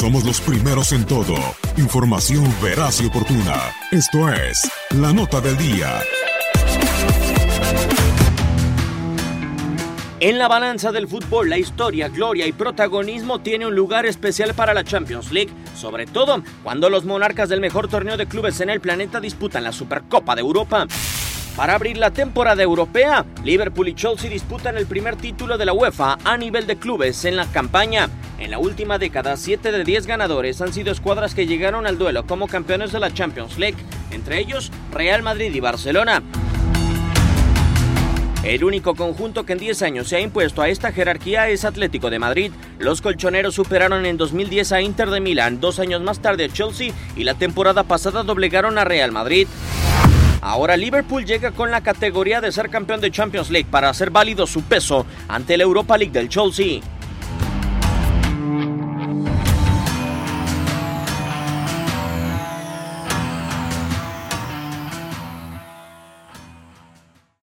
Somos los primeros en todo. Información veraz y oportuna. Esto es La Nota del Día. En la balanza del fútbol, la historia, gloria y protagonismo tiene un lugar especial para la Champions League, sobre todo cuando los monarcas del mejor torneo de clubes en el planeta disputan la Supercopa de Europa. Para abrir la temporada europea, Liverpool y Chelsea disputan el primer título de la UEFA a nivel de clubes en la campaña. En la última década, 7 de 10 ganadores han sido escuadras que llegaron al duelo como campeones de la Champions League, entre ellos Real Madrid y Barcelona. El único conjunto que en 10 años se ha impuesto a esta jerarquía es Atlético de Madrid. Los colchoneros superaron en 2010 a Inter de Milán, dos años más tarde a Chelsea y la temporada pasada doblegaron a Real Madrid. Ahora Liverpool llega con la categoría de ser campeón de Champions League para hacer válido su peso ante la Europa League del Chelsea.